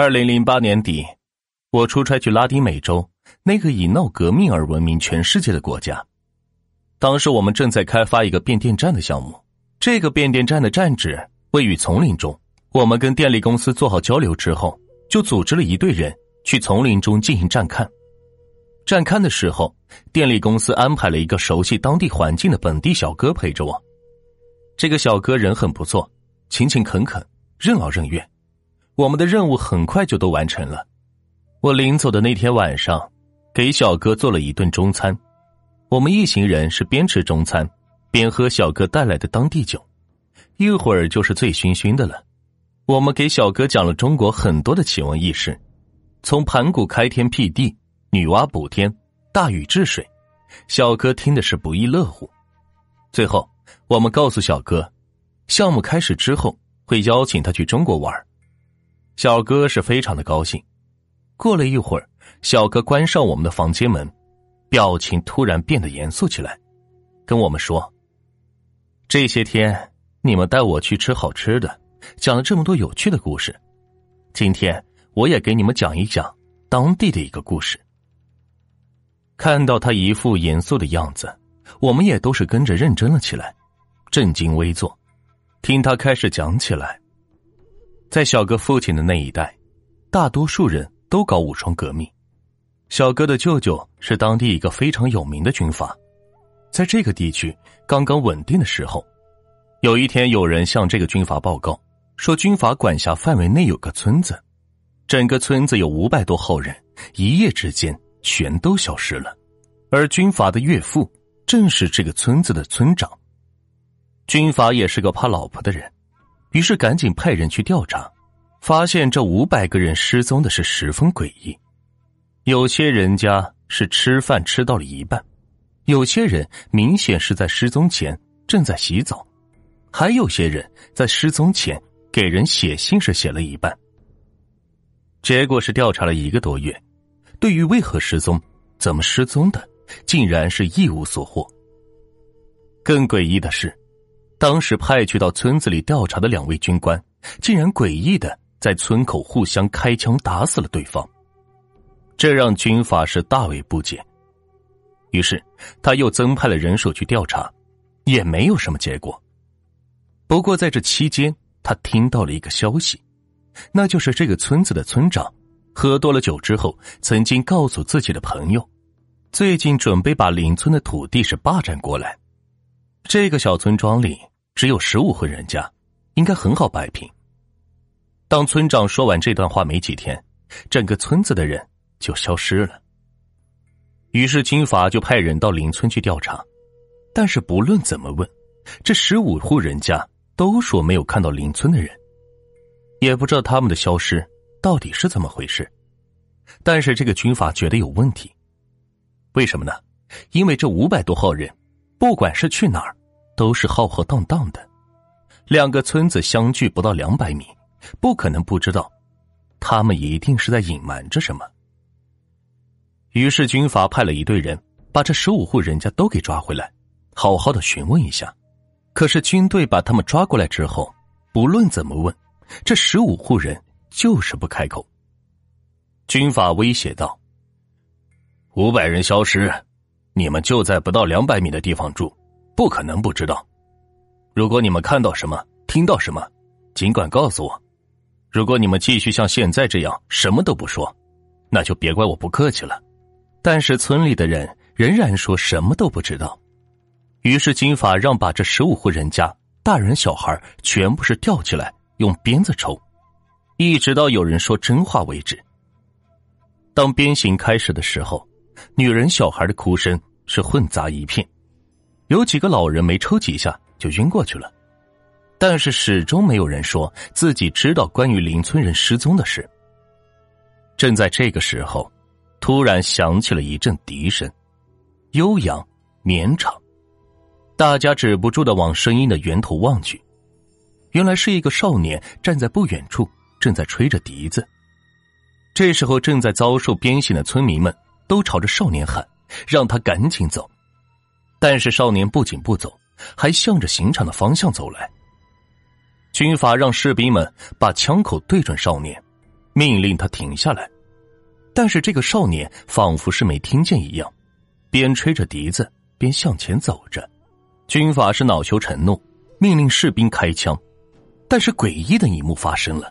二零零八年底，我出差去拉丁美洲那个以闹革命而闻名全世界的国家。当时我们正在开发一个变电站的项目，这个变电站的站址位于丛林中。我们跟电力公司做好交流之后，就组织了一队人去丛林中进行站勘。站勘的时候，电力公司安排了一个熟悉当地环境的本地小哥陪着我。这个小哥人很不错，勤勤恳恳，任劳任怨。我们的任务很快就都完成了。我临走的那天晚上，给小哥做了一顿中餐。我们一行人是边吃中餐，边喝小哥带来的当地酒，一会儿就是醉醺醺的了。我们给小哥讲了中国很多的奇闻异事，从盘古开天辟地、女娲补天、大禹治水，小哥听的是不亦乐乎。最后，我们告诉小哥，项目开始之后会邀请他去中国玩。小哥是非常的高兴。过了一会儿，小哥关上我们的房间门，表情突然变得严肃起来，跟我们说：“这些天你们带我去吃好吃的，讲了这么多有趣的故事，今天我也给你们讲一讲当地的一个故事。”看到他一副严肃的样子，我们也都是跟着认真了起来，正襟危坐，听他开始讲起来。在小哥父亲的那一代，大多数人都搞武装革命。小哥的舅舅是当地一个非常有名的军阀，在这个地区刚刚稳定的时候，有一天有人向这个军阀报告说，军阀管辖范围内有个村子，整个村子有五百多号人，一夜之间全都消失了，而军阀的岳父正是这个村子的村长。军阀也是个怕老婆的人。于是赶紧派人去调查，发现这五百个人失踪的是十分诡异。有些人家是吃饭吃到了一半，有些人明显是在失踪前正在洗澡，还有些人在失踪前给人写信是写了一半。结果是调查了一个多月，对于为何失踪、怎么失踪的，竟然是一无所获。更诡异的是。当时派去到村子里调查的两位军官，竟然诡异的在村口互相开枪打死了对方，这让军阀是大为不解。于是他又增派了人手去调查，也没有什么结果。不过在这期间，他听到了一个消息，那就是这个村子的村长喝多了酒之后，曾经告诉自己的朋友，最近准备把邻村的土地是霸占过来。这个小村庄里只有十五户人家，应该很好摆平。当村长说完这段话没几天，整个村子的人就消失了。于是军阀就派人到邻村去调查，但是不论怎么问，这十五户人家都说没有看到邻村的人，也不知道他们的消失到底是怎么回事。但是这个军阀觉得有问题，为什么呢？因为这五百多号人，不管是去哪儿。都是浩浩荡荡的，两个村子相距不到两百米，不可能不知道，他们一定是在隐瞒着什么。于是军阀派了一队人把这十五户人家都给抓回来，好好的询问一下。可是军队把他们抓过来之后，不论怎么问，这十五户人就是不开口。军阀威胁道：“五百人消失，你们就在不到两百米的地方住。”不可能不知道。如果你们看到什么、听到什么，尽管告诉我。如果你们继续像现在这样什么都不说，那就别怪我不客气了。但是村里的人仍然说什么都不知道。于是金发让把这十五户人家大人小孩全部是吊起来，用鞭子抽，一直到有人说真话为止。当鞭刑开始的时候，女人、小孩的哭声是混杂一片。有几个老人没抽几下就晕过去了，但是始终没有人说自己知道关于邻村人失踪的事。正在这个时候，突然响起了一阵笛声，悠扬绵长，大家止不住的往声音的源头望去，原来是一个少年站在不远处，正在吹着笛子。这时候，正在遭受鞭刑的村民们都朝着少年喊：“让他赶紧走。”但是少年不仅不走，还向着刑场的方向走来。军阀让士兵们把枪口对准少年，命令他停下来。但是这个少年仿佛是没听见一样，边吹着笛子边向前走着。军法是恼羞成怒，命令士兵开枪。但是诡异的一幕发生了，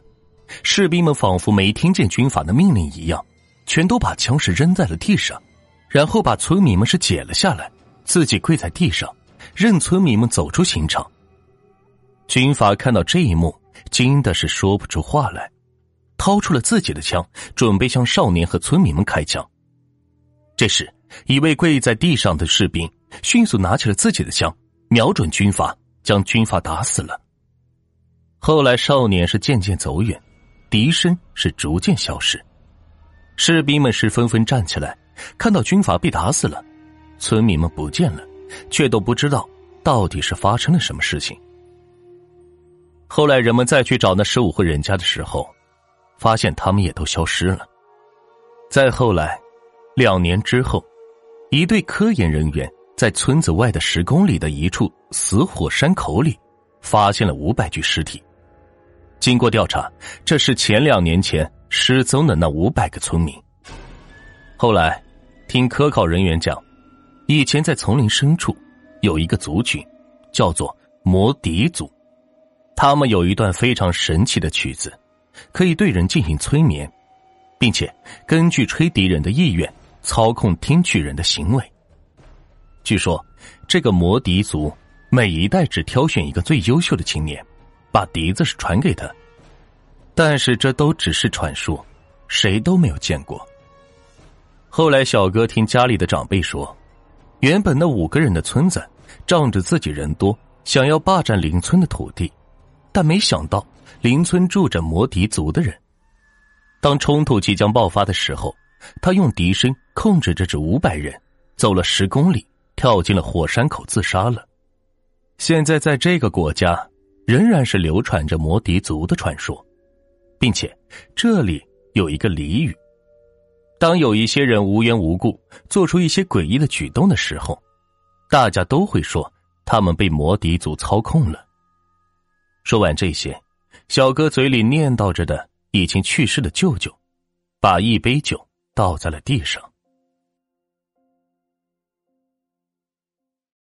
士兵们仿佛没听见军法的命令一样，全都把枪是扔在了地上，然后把村民们是解了下来，自己跪在地上，任村民们走出刑场。军阀看到这一幕，惊的是说不出话来。掏出了自己的枪，准备向少年和村民们开枪。这时，一位跪在地上的士兵迅速拿起了自己的枪，瞄准军阀，将军阀打死了。后来，少年是渐渐走远，笛声是逐渐消失，士兵们是纷纷站起来，看到军阀被打死了，村民们不见了，却都不知道到底是发生了什么事情。后来，人们再去找那十五户人家的时候。发现他们也都消失了。再后来，两年之后，一队科研人员在村子外的十公里的一处死火山口里，发现了五百具尸体。经过调查，这是前两年前失踪的那五百个村民。后来，听科考人员讲，以前在丛林深处有一个族群，叫做魔笛族，他们有一段非常神奇的曲子。可以对人进行催眠，并且根据吹笛人的意愿操控听曲人的行为。据说，这个魔笛族每一代只挑选一个最优秀的青年，把笛子是传给他。但是这都只是传说，谁都没有见过。后来，小哥听家里的长辈说，原本那五个人的村子仗着自己人多，想要霸占邻村的土地，但没想到。邻村住着魔笛族的人，当冲突即将爆发的时候，他用笛声控制着这五百人，走了十公里，跳进了火山口自杀了。现在在这个国家，仍然是流传着魔笛族的传说，并且这里有一个俚语：当有一些人无缘无故做出一些诡异的举动的时候，大家都会说他们被魔笛族操控了。说完这些。小哥嘴里念叨着的已经去世的舅舅，把一杯酒倒在了地上。